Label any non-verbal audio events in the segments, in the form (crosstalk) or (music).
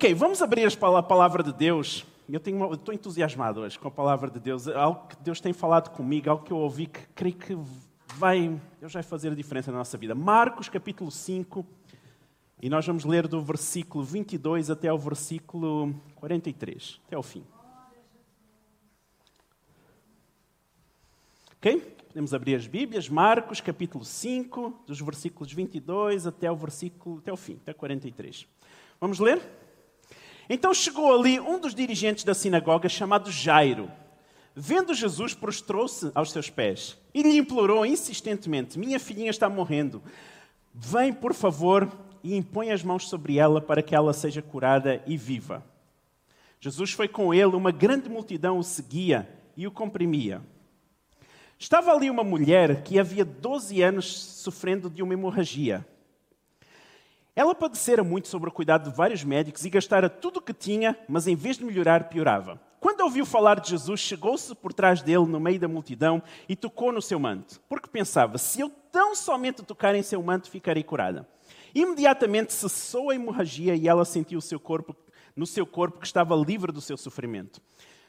Ok, vamos abrir a palavra de Deus. Eu, tenho, eu estou entusiasmado hoje com a palavra de Deus. Algo que Deus tem falado comigo, algo que eu ouvi que creio que vai, Deus vai fazer a diferença na nossa vida. Marcos capítulo 5, e nós vamos ler do versículo 22 até o versículo 43, até o fim. Ok? Podemos abrir as Bíblias, Marcos capítulo 5, dos versículos 22 até o versículo, até o fim, até 43. Vamos ler? Então chegou ali um dos dirigentes da sinagoga chamado Jairo. Vendo Jesus, prostrou-se aos seus pés e lhe implorou insistentemente: Minha filhinha está morrendo. Vem, por favor, e impõe as mãos sobre ela para que ela seja curada e viva. Jesus foi com ele, uma grande multidão o seguia e o comprimia. Estava ali uma mulher que havia 12 anos sofrendo de uma hemorragia. Ela padecera muito sobre o cuidado de vários médicos e gastara tudo o que tinha, mas em vez de melhorar, piorava. Quando ouviu falar de Jesus, chegou-se por trás dele, no meio da multidão, e tocou no seu manto, porque pensava: se eu tão somente tocar em seu manto, ficarei curada. Imediatamente cessou a hemorragia e ela sentiu seu corpo, no seu corpo que estava livre do seu sofrimento.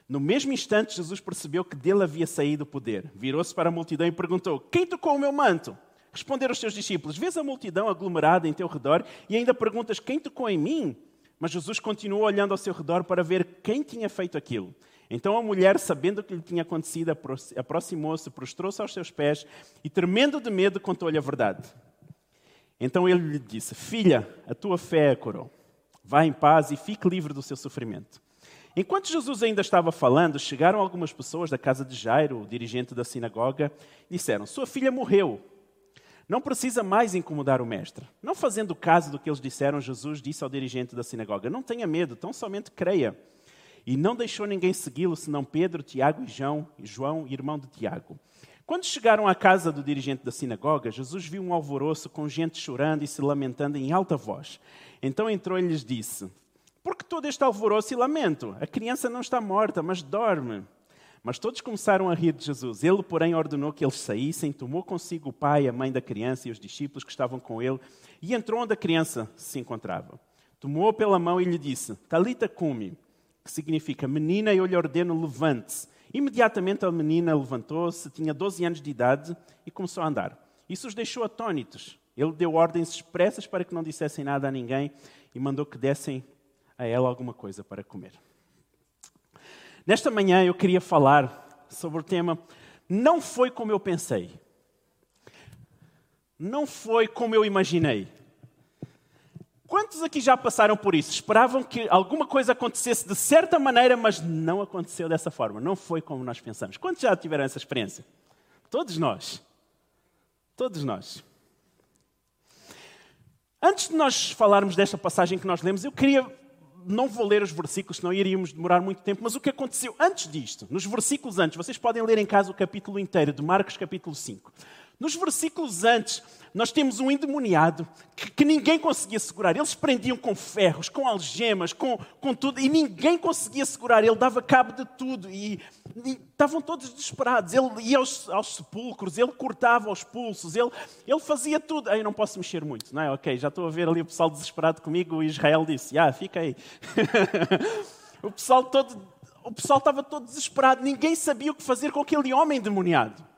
No mesmo instante, Jesus percebeu que dele havia saído o poder. Virou-se para a multidão e perguntou: Quem tocou o meu manto? Responderam os seus discípulos: Vês a multidão aglomerada em teu redor e ainda perguntas quem tocou em mim? Mas Jesus continuou olhando ao seu redor para ver quem tinha feito aquilo. Então a mulher, sabendo o que lhe tinha acontecido, aproximou-se, prostrou-se aos seus pés e, tremendo de medo, contou-lhe a verdade. Então ele lhe disse: Filha, a tua fé a curou. Vá em paz e fique livre do seu sofrimento. Enquanto Jesus ainda estava falando, chegaram algumas pessoas da casa de Jairo, o dirigente da sinagoga, e disseram: Sua filha morreu não precisa mais incomodar o mestre. Não fazendo caso do que eles disseram, Jesus disse ao dirigente da sinagoga: Não tenha medo, tão somente creia. E não deixou ninguém segui-lo, senão Pedro, Tiago e João, João, irmão de Tiago. Quando chegaram à casa do dirigente da sinagoga, Jesus viu um alvoroço com gente chorando e se lamentando em alta voz. Então entrou e lhes disse: Por que todo este alvoroço e lamento? A criança não está morta, mas dorme. Mas todos começaram a rir de Jesus. Ele, porém, ordenou que eles saíssem, tomou consigo o pai, a mãe da criança e os discípulos que estavam com ele, e entrou onde a criança se encontrava. Tomou-a pela mão e lhe disse: Talita cumi, que significa menina, eu lhe ordeno, levante-se. Imediatamente a menina levantou-se, tinha 12 anos de idade e começou a andar. Isso os deixou atônitos. Ele deu ordens expressas para que não dissessem nada a ninguém e mandou que dessem a ela alguma coisa para comer. Nesta manhã eu queria falar sobre o tema Não foi como eu pensei. Não foi como eu imaginei. Quantos aqui já passaram por isso? Esperavam que alguma coisa acontecesse de certa maneira, mas não aconteceu dessa forma. Não foi como nós pensamos. Quantos já tiveram essa experiência? Todos nós. Todos nós. Antes de nós falarmos desta passagem que nós lemos, eu queria não vou ler os versículos, senão iríamos demorar muito tempo, mas o que aconteceu antes disto, nos versículos antes, vocês podem ler em casa o capítulo inteiro de Marcos, capítulo 5. Nos versículos antes, nós temos um endemoniado que, que, ninguém conseguia segurar. Eles prendiam com ferros, com algemas, com, com tudo, e ninguém conseguia segurar. Ele dava cabo de tudo e, e estavam todos desesperados. Ele ia aos, aos, sepulcros, ele cortava os pulsos, ele, ele fazia tudo. Aí não posso mexer muito, não é? Ok, já estou a ver ali o pessoal desesperado comigo. O Israel disse: Ah, fica aí. (laughs) o pessoal todo. O pessoal estava todo desesperado, ninguém sabia o que fazer com aquele homem endemoniado.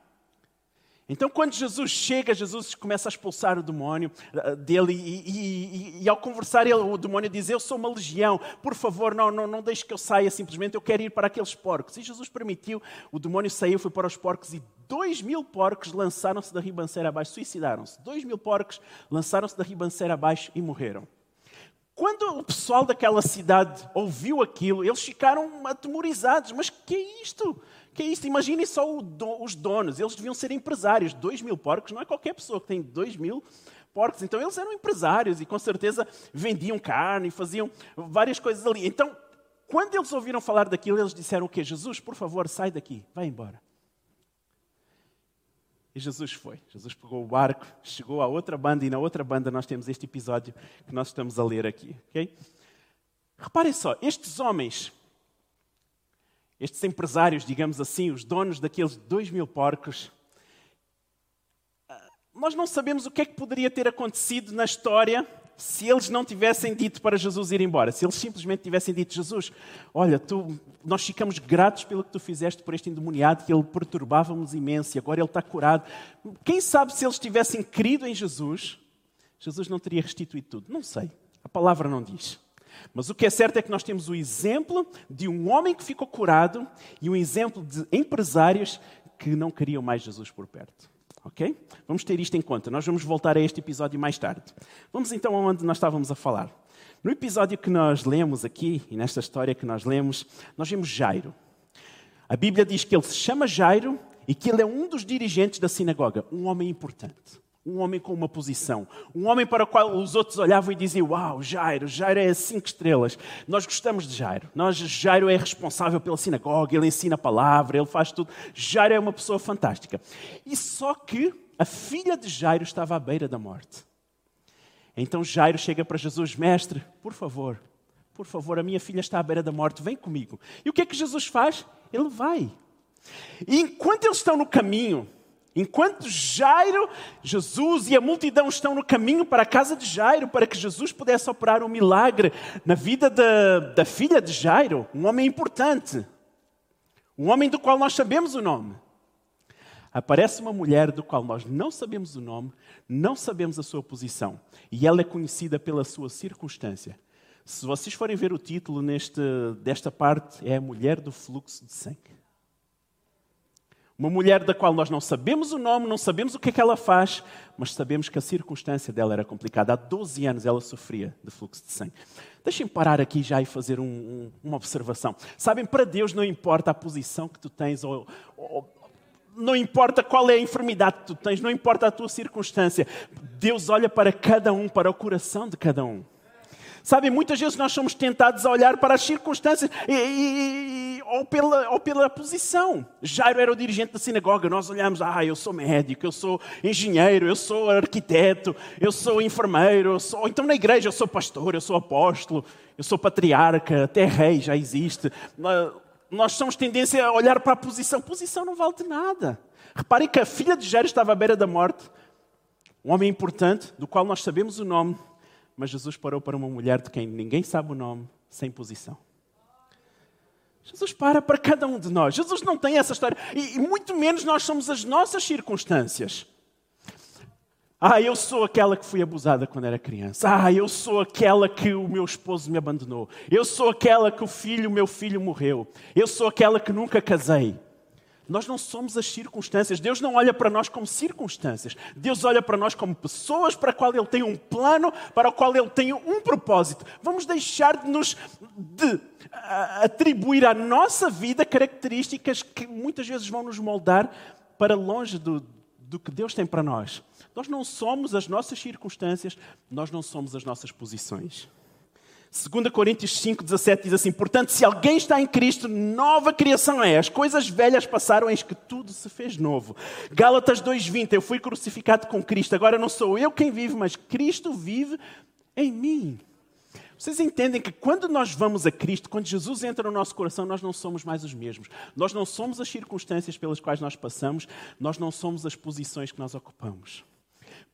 Então, quando Jesus chega, Jesus começa a expulsar o demónio eh, dele e, e, e, ao conversar, ele, o demónio diz: Eu sou uma legião, por favor, não, não, não deixe que eu saia simplesmente, eu quero ir para aqueles porcos. E Jesus permitiu, o demónio saiu, foi para os porcos e dois mil porcos lançaram-se da ribanceira abaixo, suicidaram-se. Dois mil porcos lançaram-se da ribanceira abaixo e morreram. Quando o pessoal daquela cidade ouviu aquilo, eles ficaram atemorizados: Mas que é isto? Que é isso? Imaginem só os donos, eles deviam ser empresários. Dois mil porcos não é qualquer pessoa que tem dois mil porcos. Então eles eram empresários e com certeza vendiam carne e faziam várias coisas ali. Então, quando eles ouviram falar daquilo, eles disseram o quê? Jesus, por favor, sai daqui, vai embora. E Jesus foi. Jesus pegou o barco, chegou à outra banda e na outra banda nós temos este episódio que nós estamos a ler aqui. Okay? Reparem só, estes homens estes empresários, digamos assim, os donos daqueles dois mil porcos, ah, nós não sabemos o que é que poderia ter acontecido na história se eles não tivessem dito para Jesus ir embora, se eles simplesmente tivessem dito, Jesus, olha, tu, nós ficamos gratos pelo que tu fizeste por este endemoniado, que ele perturbava-nos imenso e agora ele está curado. Quem sabe se eles tivessem crido em Jesus, Jesus não teria restituído tudo. Não sei, a palavra não diz. Mas o que é certo é que nós temos o exemplo de um homem que ficou curado e um exemplo de empresários que não queriam mais Jesus por perto. Ok? Vamos ter isto em conta. Nós vamos voltar a este episódio mais tarde. Vamos então aonde nós estávamos a falar. No episódio que nós lemos aqui, e nesta história que nós lemos, nós vemos Jairo. A Bíblia diz que ele se chama Jairo e que ele é um dos dirigentes da sinagoga, um homem importante. Um homem com uma posição. Um homem para o qual os outros olhavam e diziam: Uau, Jairo, Jairo é cinco estrelas. Nós gostamos de Jairo. Nós, Jairo é responsável pela sinagoga, ele ensina a palavra, ele faz tudo. Jairo é uma pessoa fantástica. E só que a filha de Jairo estava à beira da morte. Então Jairo chega para Jesus: Mestre, por favor, por favor, a minha filha está à beira da morte, vem comigo. E o que é que Jesus faz? Ele vai. E enquanto eles estão no caminho, Enquanto Jairo, Jesus e a multidão estão no caminho para a casa de Jairo, para que Jesus pudesse operar um milagre na vida da, da filha de Jairo, um homem importante, um homem do qual nós sabemos o nome. Aparece uma mulher do qual nós não sabemos o nome, não sabemos a sua posição, e ela é conhecida pela sua circunstância. Se vocês forem ver o título neste, desta parte, é a mulher do fluxo de sangue. Uma mulher da qual nós não sabemos o nome, não sabemos o que é que ela faz, mas sabemos que a circunstância dela era complicada. Há 12 anos ela sofria de fluxo de sangue. Deixem parar aqui já e fazer um, um, uma observação. Sabem, para Deus não importa a posição que tu tens, ou, ou, não importa qual é a enfermidade que tu tens, não importa a tua circunstância. Deus olha para cada um, para o coração de cada um. Sabem, muitas vezes nós somos tentados a olhar para as circunstâncias e, e, ou, pela, ou pela posição. Jairo era o dirigente da sinagoga, nós olhamos, ah, eu sou médico, eu sou engenheiro, eu sou arquiteto, eu sou enfermeiro, eu sou... então na igreja eu sou pastor, eu sou apóstolo, eu sou patriarca, até rei já existe. Nós somos tendência a olhar para a posição. Posição não vale de nada. Reparem que a filha de Jairo estava à beira da morte. Um homem importante, do qual nós sabemos o nome, mas Jesus parou para uma mulher de quem ninguém sabe o nome, sem posição. Jesus para para cada um de nós. Jesus não tem essa história. E, e muito menos nós somos as nossas circunstâncias. Ah, eu sou aquela que fui abusada quando era criança. Ah, eu sou aquela que o meu esposo me abandonou. Eu sou aquela que o filho, o meu filho morreu. Eu sou aquela que nunca casei. Nós não somos as circunstâncias. Deus não olha para nós como circunstâncias. Deus olha para nós como pessoas para a qual Ele tem um plano, para o qual Ele tem um propósito. Vamos deixar de nos de, atribuir à nossa vida características que muitas vezes vão nos moldar para longe do, do que Deus tem para nós. Nós não somos as nossas circunstâncias, nós não somos as nossas posições. 2 Coríntios 5, 17 diz assim: Portanto, se alguém está em Cristo, nova criação é. As coisas velhas passaram, eis que tudo se fez novo. Gálatas 2,20: Eu fui crucificado com Cristo, agora não sou eu quem vive, mas Cristo vive em mim. Vocês entendem que quando nós vamos a Cristo, quando Jesus entra no nosso coração, nós não somos mais os mesmos. Nós não somos as circunstâncias pelas quais nós passamos, nós não somos as posições que nós ocupamos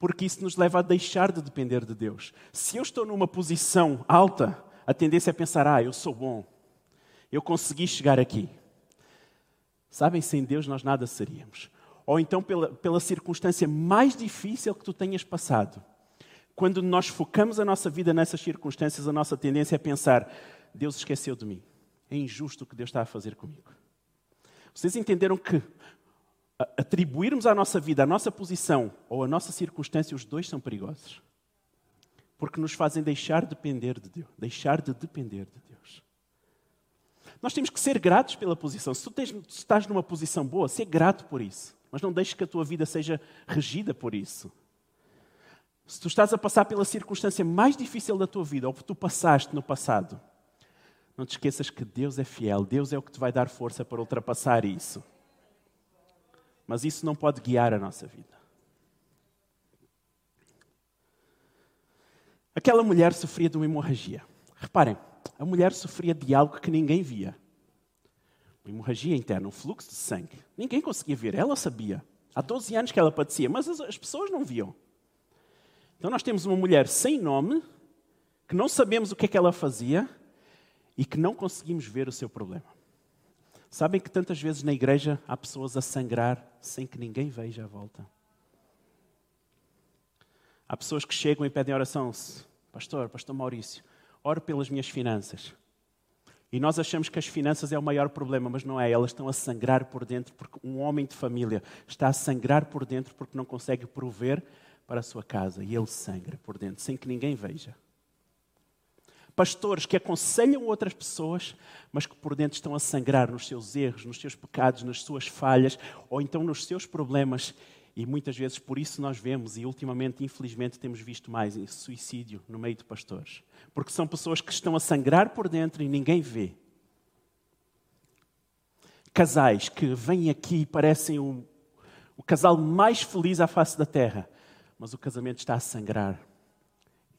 porque isso nos leva a deixar de depender de Deus. Se eu estou numa posição alta, a tendência é pensar: ah, eu sou bom, eu consegui chegar aqui. Sabem, sem Deus nós nada seríamos. Ou então pela, pela circunstância mais difícil que tu tenhas passado. Quando nós focamos a nossa vida nessas circunstâncias, a nossa tendência é pensar: Deus esqueceu de mim. É injusto o que Deus está a fazer comigo. Vocês entenderam que atribuirmos à nossa vida a nossa posição ou a nossa circunstância, os dois são perigosos. Porque nos fazem deixar de depender de Deus, deixar de depender de Deus. Nós temos que ser gratos pela posição. Se tu, tens, se estás numa posição boa, ser grato por isso. Mas não deixes que a tua vida seja regida por isso. Se tu estás a passar pela circunstância mais difícil da tua vida, ou que tu passaste no passado, não te esqueças que Deus é fiel, Deus é o que te vai dar força para ultrapassar isso. Mas isso não pode guiar a nossa vida. Aquela mulher sofria de uma hemorragia. Reparem, a mulher sofria de algo que ninguém via. Uma hemorragia interna, um fluxo de sangue. Ninguém conseguia ver, ela sabia. Há 12 anos que ela padecia, mas as, as pessoas não viam. Então nós temos uma mulher sem nome, que não sabemos o que é que ela fazia e que não conseguimos ver o seu problema. Sabem que tantas vezes na igreja há pessoas a sangrar sem que ninguém veja a volta. Há pessoas que chegam e pedem oração, pastor, pastor Maurício, ore pelas minhas finanças. E nós achamos que as finanças é o maior problema, mas não é. Elas estão a sangrar por dentro, porque um homem de família está a sangrar por dentro porque não consegue prover para a sua casa. E ele sangra por dentro, sem que ninguém veja. Pastores que aconselham outras pessoas, mas que por dentro estão a sangrar nos seus erros, nos seus pecados, nas suas falhas, ou então nos seus problemas e muitas vezes por isso nós vemos, e ultimamente, infelizmente, temos visto mais suicídio no meio de pastores. Porque são pessoas que estão a sangrar por dentro e ninguém vê. Casais que vêm aqui e parecem o, o casal mais feliz à face da terra, mas o casamento está a sangrar.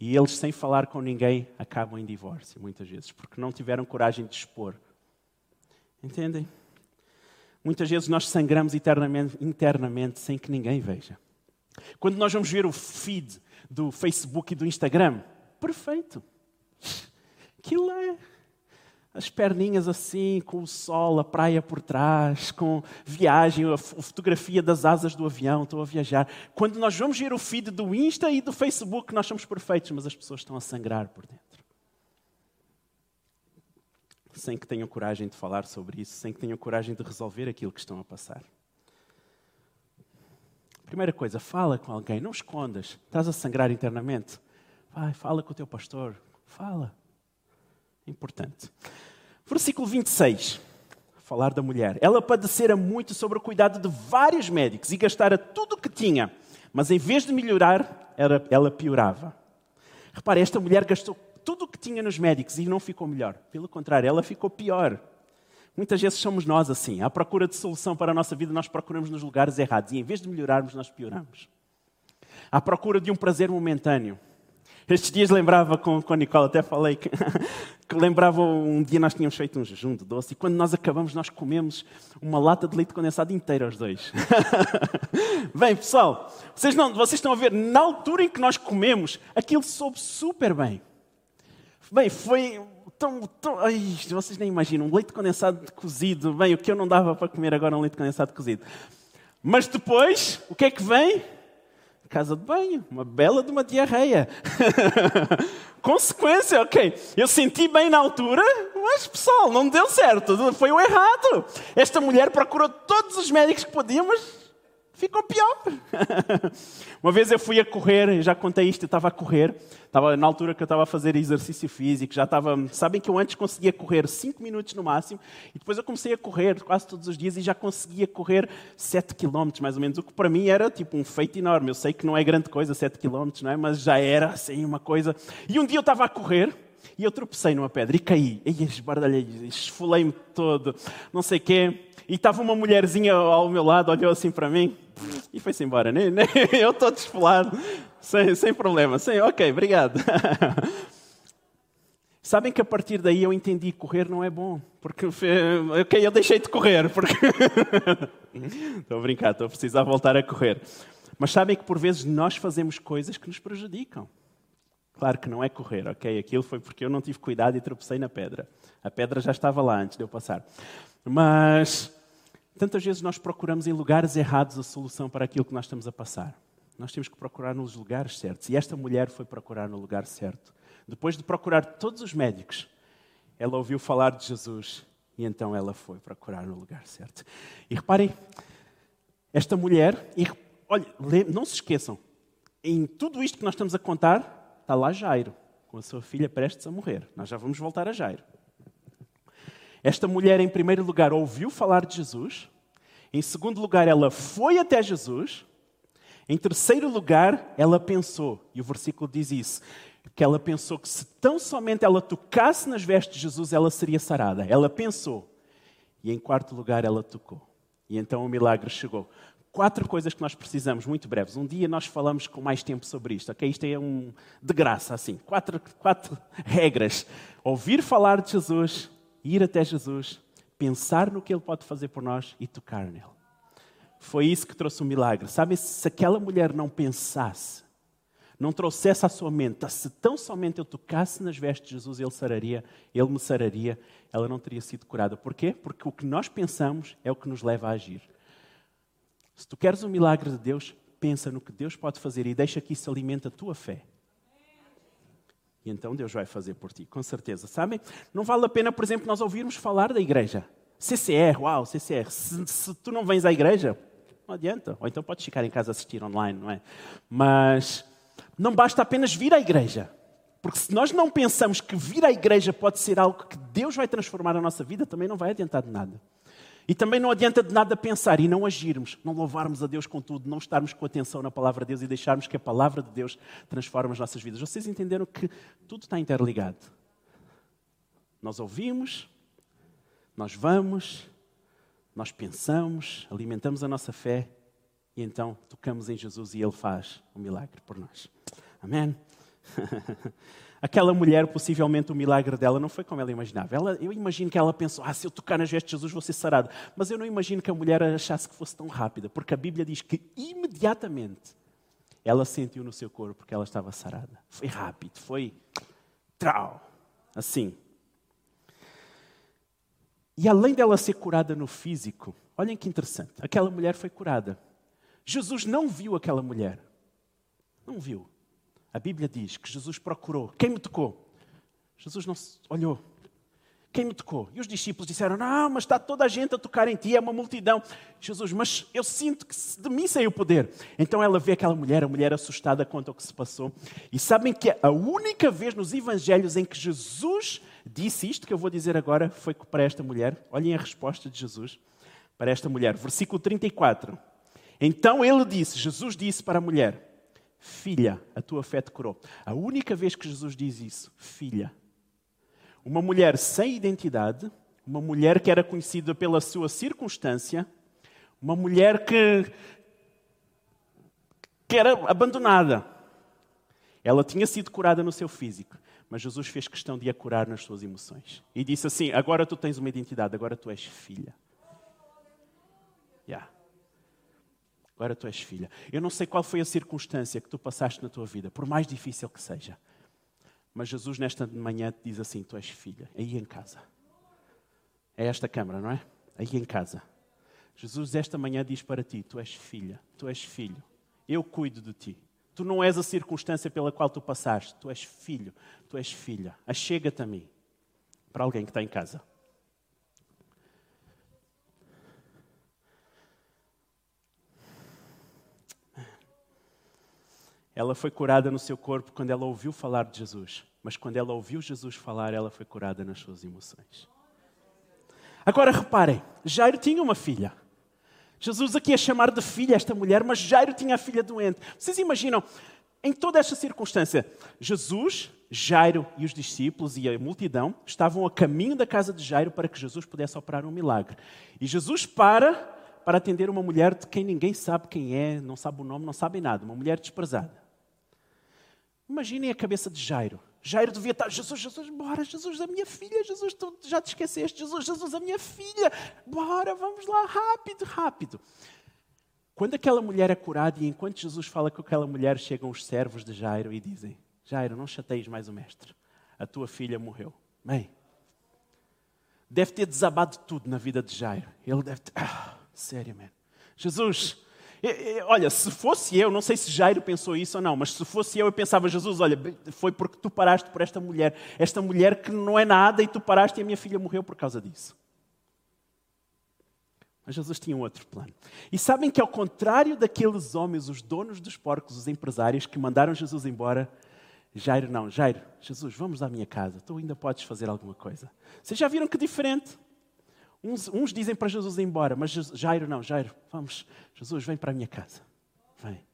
E eles, sem falar com ninguém, acabam em divórcio, muitas vezes, porque não tiveram coragem de expor. Entendem? Muitas vezes nós sangramos internamente, internamente sem que ninguém veja. Quando nós vamos ver o feed do Facebook e do Instagram, perfeito. Aquilo é as perninhas assim, com o sol, a praia por trás, com viagem, a fotografia das asas do avião, estou a viajar. Quando nós vamos ver o feed do Insta e do Facebook, nós somos perfeitos, mas as pessoas estão a sangrar por dentro sem que tenham coragem de falar sobre isso, sem que tenham coragem de resolver aquilo que estão a passar. Primeira coisa, fala com alguém, não escondas. Estás a sangrar internamente? Vai, fala com o teu pastor. Fala. Importante. Versículo 26. Falar da mulher. Ela padecera muito sobre o cuidado de vários médicos e gastara tudo o que tinha, mas em vez de melhorar, ela piorava. Repare, esta mulher gastou tudo o que tinha nos médicos e não ficou melhor. Pelo contrário, ela ficou pior. Muitas vezes somos nós assim. À procura de solução para a nossa vida, nós procuramos nos lugares errados e em vez de melhorarmos, nós pioramos. À procura de um prazer momentâneo. Estes dias lembrava com, com a Nicole, até falei que, (laughs) que lembrava um dia nós tínhamos feito um jejum de doce e quando nós acabamos, nós comemos uma lata de leite condensado inteira, os dois. (laughs) bem, pessoal, vocês, não, vocês estão a ver, na altura em que nós comemos, aquilo soube super bem. Bem, foi tão. tão ai, vocês nem imaginam, um leite condensado cozido. Bem, o que eu não dava para comer agora é um leite condensado cozido. Mas depois, o que é que vem? Casa de banho, uma bela de uma diarreia. (laughs) Consequência, ok. Eu senti bem na altura, mas pessoal, não deu certo. Foi o errado. Esta mulher procurou todos os médicos que podia, mas ficou pior. (laughs) Uma vez eu fui a correr, já contei isto, eu estava a correr, estava na altura que eu estava a fazer exercício físico, já estava, sabem que eu antes conseguia correr 5 minutos no máximo, e depois eu comecei a correr quase todos os dias e já conseguia correr 7 km mais ou menos, o que para mim era tipo um feito enorme. Eu sei que não é grande coisa 7 km, não é? Mas já era assim uma coisa. E um dia eu estava a correr, e eu tropecei numa pedra e caí. E esbardalhei, esfolei-me todo, não sei o quê. E estava uma mulherzinha ao meu lado, olhou assim para mim e foi-se embora. Nem, (laughs) eu estou despolado, sem, sem problema. Sem, ok, obrigado. (laughs) Sabem que a partir daí eu entendi que correr não é bom. Porque, ok, eu deixei de correr. Porque... (laughs) estou a brincar, estou a precisar voltar a correr. Mas sabem que por vezes nós fazemos coisas que nos prejudicam. Claro que não é correr, ok? Aquilo foi porque eu não tive cuidado e tropecei na pedra. A pedra já estava lá antes de eu passar. Mas Tantas vezes nós procuramos em lugares errados a solução para aquilo que nós estamos a passar. Nós temos que procurar nos lugares certos. E esta mulher foi procurar no lugar certo. Depois de procurar todos os médicos, ela ouviu falar de Jesus e então ela foi procurar no lugar certo. E reparem, esta mulher, e, olha, não se esqueçam, em tudo isto que nós estamos a contar, está lá Jairo, com a sua filha prestes a morrer. Nós já vamos voltar a Jairo. Esta mulher, em primeiro lugar, ouviu falar de Jesus. Em segundo lugar, ela foi até Jesus. Em terceiro lugar, ela pensou, e o versículo diz isso, que ela pensou que se tão somente ela tocasse nas vestes de Jesus, ela seria sarada. Ela pensou. E em quarto lugar, ela tocou. E então o milagre chegou. Quatro coisas que nós precisamos, muito breves. Um dia nós falamos com mais tempo sobre isto, ok? Isto é um de graça, assim. Quatro, quatro (laughs) regras. Ouvir falar de Jesus, ir até Jesus, pensar no que Ele pode fazer por nós e tocar nele. Foi isso que trouxe o milagre. Sabe, se aquela mulher não pensasse, não trouxesse à sua mente, se tão somente eu tocasse nas vestes de Jesus, ele sararia, ele me sararia, ela não teria sido curada. Porquê? Porque o que nós pensamos é o que nos leva a agir. Se tu queres um milagre de Deus, pensa no que Deus pode fazer e deixa que isso alimente a tua fé. E então Deus vai fazer por ti, com certeza. Sabem? Não vale a pena, por exemplo, nós ouvirmos falar da igreja. CCR, uau, CCR. Se, se tu não vens à igreja, não adianta. Ou então podes ficar em casa assistir online, não é? Mas não basta apenas vir à igreja. Porque se nós não pensamos que vir à igreja pode ser algo que Deus vai transformar a nossa vida, também não vai adiantar de nada. E também não adianta de nada pensar e não agirmos, não louvarmos a Deus com tudo, não estarmos com atenção na palavra de Deus e deixarmos que a palavra de Deus transforme as nossas vidas. Vocês entenderam que tudo está interligado. Nós ouvimos, nós vamos, nós pensamos, alimentamos a nossa fé e então tocamos em Jesus e Ele faz o um milagre por nós. Amém? (laughs) Aquela mulher, possivelmente o milagre dela não foi como ela imaginava. Ela, eu imagino que ela pensou: ah, se eu tocar nas vestes de Jesus vou ser sarado. Mas eu não imagino que a mulher achasse que fosse tão rápida, porque a Bíblia diz que imediatamente ela sentiu no seu corpo que ela estava sarada. Foi rápido, foi trau, assim. E além dela ser curada no físico, olhem que interessante, aquela mulher foi curada. Jesus não viu aquela mulher. Não viu. A Bíblia diz que Jesus procurou. Quem me tocou? Jesus não olhou. Quem me tocou? E os discípulos disseram: Não, mas está toda a gente a tocar em ti, é uma multidão. Jesus, mas eu sinto que de mim saiu o poder. Então ela vê aquela mulher, a mulher assustada, conta o que se passou. E sabem que a única vez nos evangelhos em que Jesus disse isto que eu vou dizer agora foi para esta mulher. Olhem a resposta de Jesus para esta mulher. Versículo 34. Então ele disse: Jesus disse para a mulher Filha, a tua fé te curou. A única vez que Jesus diz isso, filha. Uma mulher sem identidade, uma mulher que era conhecida pela sua circunstância, uma mulher que, que era abandonada. Ela tinha sido curada no seu físico, mas Jesus fez questão de a curar nas suas emoções. E disse assim: Agora tu tens uma identidade, agora tu és filha. Yeah agora tu és filha. Eu não sei qual foi a circunstância que tu passaste na tua vida, por mais difícil que seja. Mas Jesus, nesta manhã, te diz assim: Tu és filha, aí em casa. É esta câmara, não é? Aí em casa. Jesus, esta manhã, diz para ti: Tu és filha, tu és filho. Eu cuido de ti. Tu não és a circunstância pela qual tu passaste. Tu és filho, tu és filha. Achega-te a mim. Para alguém que está em casa. Ela foi curada no seu corpo quando ela ouviu falar de Jesus. Mas quando ela ouviu Jesus falar, ela foi curada nas suas emoções. Agora reparem, Jairo tinha uma filha. Jesus aqui a chamar de filha esta mulher, mas Jairo tinha a filha doente. Vocês imaginam, em toda esta circunstância, Jesus, Jairo e os discípulos e a multidão estavam a caminho da casa de Jairo para que Jesus pudesse operar um milagre. E Jesus para para atender uma mulher de quem ninguém sabe quem é, não sabe o nome, não sabe nada, uma mulher desprezada. Imaginem a cabeça de Jairo. Jairo devia estar, Jesus, Jesus, bora, Jesus, a minha filha, Jesus, tu já te esqueceste, Jesus, Jesus, a minha filha, bora, vamos lá, rápido, rápido. Quando aquela mulher é curada e enquanto Jesus fala com aquela mulher, chegam os servos de Jairo e dizem: Jairo, não chateis mais o mestre, a tua filha morreu. Bem, deve ter desabado tudo na vida de Jairo. Ele deve ter, ah, sério, man. Jesus, Olha, se fosse eu, não sei se Jairo pensou isso ou não, mas se fosse eu, eu pensava, Jesus, olha, foi porque tu paraste por esta mulher, esta mulher que não é nada e tu paraste e a minha filha morreu por causa disso. Mas Jesus tinha um outro plano. E sabem que, ao contrário daqueles homens, os donos dos porcos, os empresários que mandaram Jesus embora, Jairo não, Jairo, Jesus, vamos à minha casa, tu ainda podes fazer alguma coisa. Vocês já viram que diferente? Uns, uns dizem para Jesus ir embora, mas Jairo não, Jairo, vamos, Jesus, vem para a minha casa. Vem.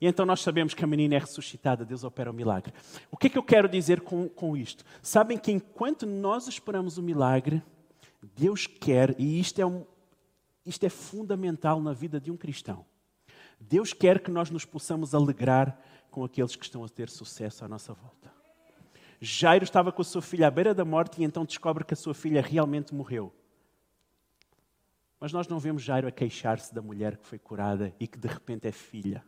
E então nós sabemos que a menina é ressuscitada, Deus opera o milagre. O que é que eu quero dizer com, com isto? Sabem que enquanto nós esperamos o milagre, Deus quer, e isto é, um, isto é fundamental na vida de um cristão, Deus quer que nós nos possamos alegrar com aqueles que estão a ter sucesso à nossa volta. Jairo estava com a sua filha à beira da morte e então descobre que a sua filha realmente morreu. Mas nós não vemos Jairo a queixar-se da mulher que foi curada e que de repente é filha.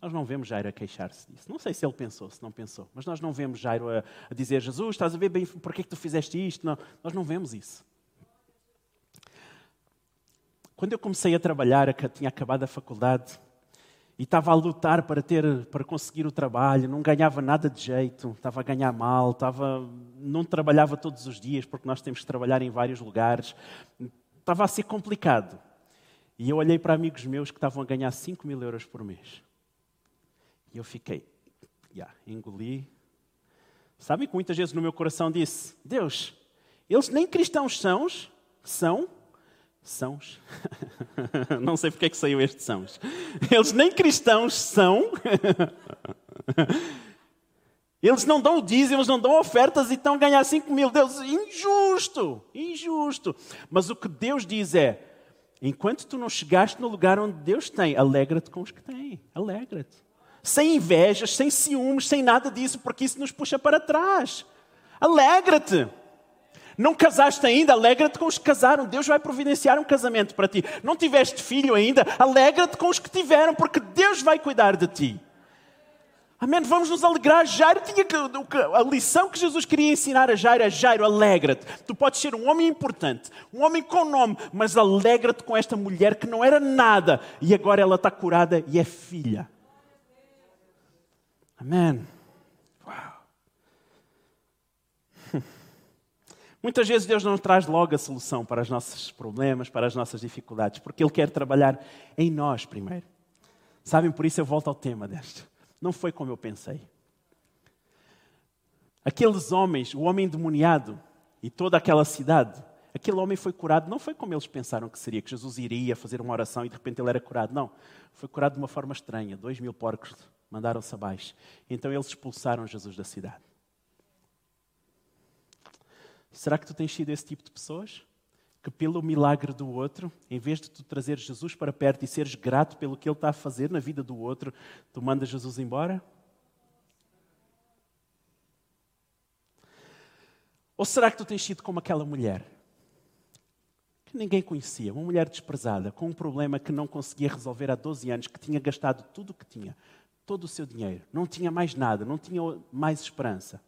Nós não vemos Jairo a queixar-se disso. Não sei se ele pensou, se não pensou, mas nós não vemos Jairo a, a dizer: Jesus, estás a ver bem, por que, é que tu fizeste isto? Não, nós não vemos isso. Quando eu comecei a trabalhar, tinha acabado a faculdade e estava a lutar para ter, para conseguir o trabalho, não ganhava nada de jeito, estava a ganhar mal, estava, não trabalhava todos os dias porque nós temos que trabalhar em vários lugares, estava a ser complicado. E eu olhei para amigos meus que estavam a ganhar 5 mil euros por mês. E eu fiquei, yeah, engoli. Sabem que muitas vezes no meu coração disse: Deus, eles nem cristãos são, são, são. (laughs) Não sei porque é que saiu este são. Eles nem cristãos são. Eles não dão o dízimo, eles não dão ofertas e estão a ganhar 5 mil. Deus, injusto, injusto. Mas o que Deus diz é: enquanto tu não chegaste no lugar onde Deus tem, alegra-te com os que têm. Alegra-te sem invejas, sem ciúmes, sem nada disso, porque isso nos puxa para trás. Alegra-te. Não casaste ainda, alegra-te com os que casaram. Deus vai providenciar um casamento para ti. Não tiveste filho ainda, alegra-te com os que tiveram, porque Deus vai cuidar de ti. Amém? Vamos nos alegrar. Jairo tinha que, a lição que Jesus queria ensinar a Jairo é: Jairo, alegra-te. Tu podes ser um homem importante, um homem com nome, mas alegra-te com esta mulher que não era nada e agora ela está curada e é filha. Amém. Uau. (laughs) Muitas vezes Deus não traz logo a solução para os nossos problemas, para as nossas dificuldades, porque Ele quer trabalhar em nós primeiro. Sabem, por isso eu volto ao tema deste. Não foi como eu pensei. Aqueles homens, o homem endemoniado e toda aquela cidade, aquele homem foi curado, não foi como eles pensaram que seria, que Jesus iria fazer uma oração e de repente ele era curado. Não, foi curado de uma forma estranha. Dois mil porcos mandaram-se abaixo. Então eles expulsaram Jesus da cidade. Será que tu tens sido esse tipo de pessoas? Que pelo milagre do outro, em vez de tu trazer Jesus para perto e seres grato pelo que ele está a fazer na vida do outro, tu mandas Jesus embora? Ou será que tu tens sido como aquela mulher? Que ninguém conhecia, uma mulher desprezada, com um problema que não conseguia resolver há 12 anos, que tinha gastado tudo o que tinha, todo o seu dinheiro, não tinha mais nada, não tinha mais esperança.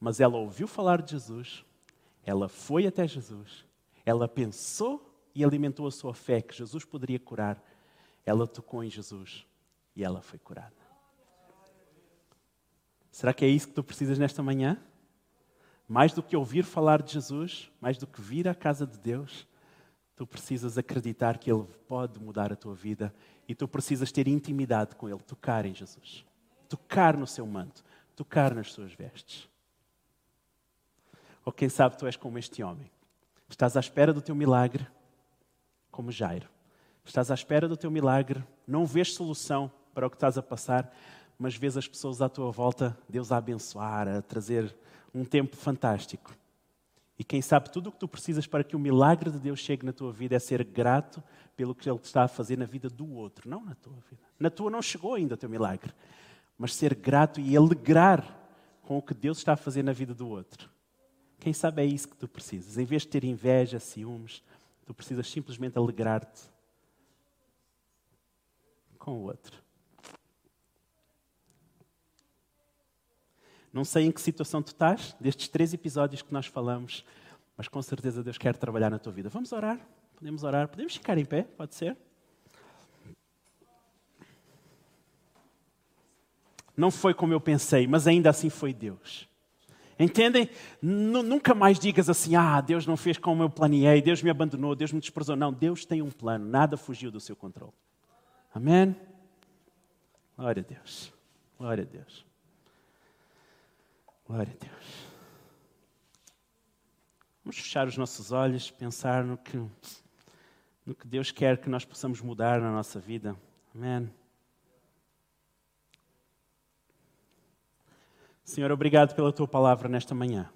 Mas ela ouviu falar de Jesus, ela foi até Jesus, ela pensou e alimentou a sua fé que Jesus poderia curar. Ela tocou em Jesus e ela foi curada. Será que é isso que tu precisas nesta manhã? Mais do que ouvir falar de Jesus, mais do que vir à casa de Deus, tu precisas acreditar que Ele pode mudar a tua vida e tu precisas ter intimidade com Ele, tocar em Jesus, tocar no seu manto, tocar nas suas vestes. Ou quem sabe tu és como este homem. Estás à espera do teu milagre, como Jairo. Estás à espera do teu milagre, não vês solução para o que estás a passar, mas vês as pessoas à tua volta, Deus a abençoar, a trazer um tempo fantástico. E quem sabe tudo o que tu precisas para que o milagre de Deus chegue na tua vida é ser grato pelo que Ele está a fazer na vida do outro, não na tua vida. Na tua não chegou ainda o teu milagre, mas ser grato e alegrar com o que Deus está a fazer na vida do outro. Quem sabe é isso que tu precisas. Em vez de ter inveja, ciúmes, tu precisas simplesmente alegrar-te com o outro. Não sei em que situação tu estás, destes três episódios que nós falamos, mas com certeza Deus quer trabalhar na tua vida. Vamos orar? Podemos orar? Podemos ficar em pé? Pode ser? Não foi como eu pensei, mas ainda assim foi Deus. Entendem? N nunca mais digas assim: ah, Deus não fez como eu planeei, Deus me abandonou, Deus me desprezou. Não, Deus tem um plano, nada fugiu do seu controle. Amém? Glória a Deus. Glória a Deus. Glória a Deus. Vamos fechar os nossos olhos, pensar no que, no que Deus quer que nós possamos mudar na nossa vida. Amém. Senhor, obrigado pela tua palavra nesta manhã.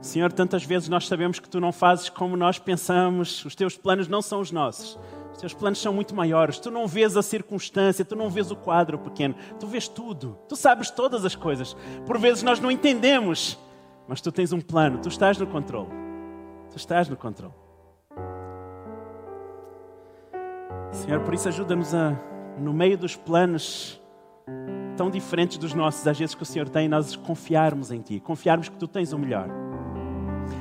Senhor, tantas vezes nós sabemos que tu não fazes como nós pensamos, os teus planos não são os nossos. Os teus planos são muito maiores. Tu não vês a circunstância, tu não vês o quadro pequeno, tu vês tudo. Tu sabes todas as coisas. Por vezes nós não entendemos, mas tu tens um plano, tu estás no controle. Tu estás no controle. Senhor, por isso ajuda-nos a, no meio dos planos tão diferentes dos nossos, às vezes que o Senhor tem, nós confiarmos em Ti, confiarmos que Tu tens o melhor.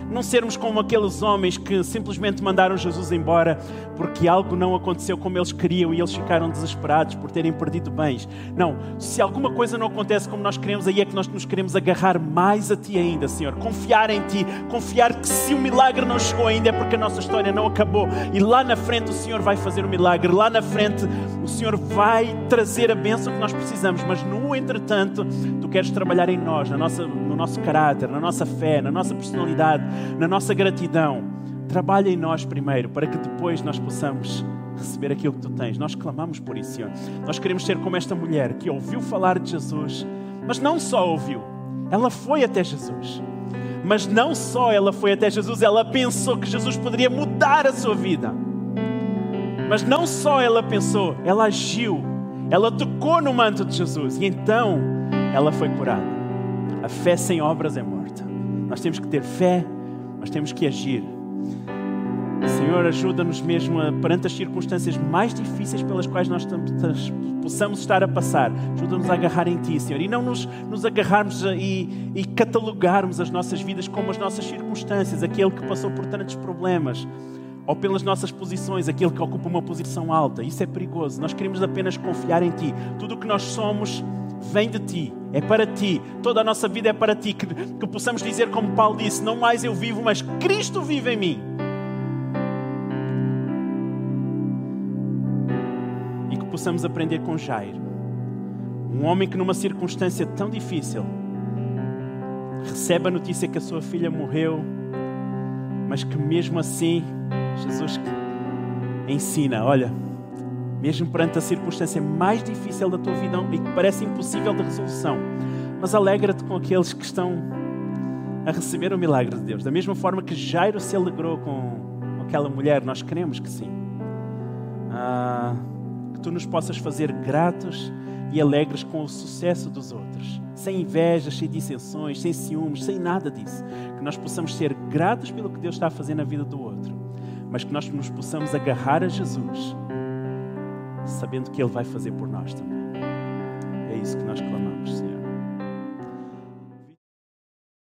Não sermos como aqueles homens que simplesmente mandaram Jesus embora porque algo não aconteceu como eles queriam e eles ficaram desesperados por terem perdido bens. Não, se alguma coisa não acontece como nós queremos, aí é que nós nos queremos agarrar mais a Ti ainda, Senhor. Confiar em Ti, confiar que se o milagre não chegou ainda é porque a nossa história não acabou e lá na frente o Senhor vai fazer o milagre, lá na frente o Senhor vai trazer a bênção que nós precisamos, mas no entretanto, Tu queres trabalhar em nós, na nossa, no nosso caráter, na nossa fé, na nossa personalidade na nossa gratidão. Trabalha em nós primeiro, para que depois nós possamos receber aquilo que tu tens. Nós clamamos por isso, Senhor. Nós queremos ser como esta mulher que ouviu falar de Jesus, mas não só ouviu, ela foi até Jesus. Mas não só ela foi até Jesus, ela pensou que Jesus poderia mudar a sua vida. Mas não só ela pensou, ela agiu. Ela tocou no manto de Jesus e então ela foi curada. A fé sem obras é morta. Nós temos que ter fé mas temos que agir. Senhor, ajuda-nos mesmo a, perante as circunstâncias mais difíceis pelas quais nós possamos estar a passar. Ajuda-nos a agarrar em Ti, Senhor, e não nos, nos agarrarmos e, e catalogarmos as nossas vidas como as nossas circunstâncias, aquele que passou por tantos problemas, ou pelas nossas posições, aquele que ocupa uma posição alta. Isso é perigoso. Nós queremos apenas confiar em Ti. Tudo o que nós somos vem de ti, é para ti, toda a nossa vida é para ti. Que, que possamos dizer, como Paulo disse: Não mais eu vivo, mas Cristo vive em mim. E que possamos aprender com Jairo, um homem que, numa circunstância tão difícil, recebe a notícia que a sua filha morreu, mas que mesmo assim, Jesus ensina: olha mesmo perante a circunstância mais difícil da tua vida e que parece impossível de resolução. Mas alegra-te com aqueles que estão a receber o milagre de Deus. Da mesma forma que Jairo se alegrou com aquela mulher, nós queremos que sim. Ah, que tu nos possas fazer gratos e alegres com o sucesso dos outros, sem invejas, sem dissensões, sem ciúmes, sem nada disso. Que nós possamos ser gratos pelo que Deus está a fazer na vida do outro, mas que nós nos possamos agarrar a Jesus sabendo que Ele vai fazer por nós também. É isso que nós clamamos, Senhor.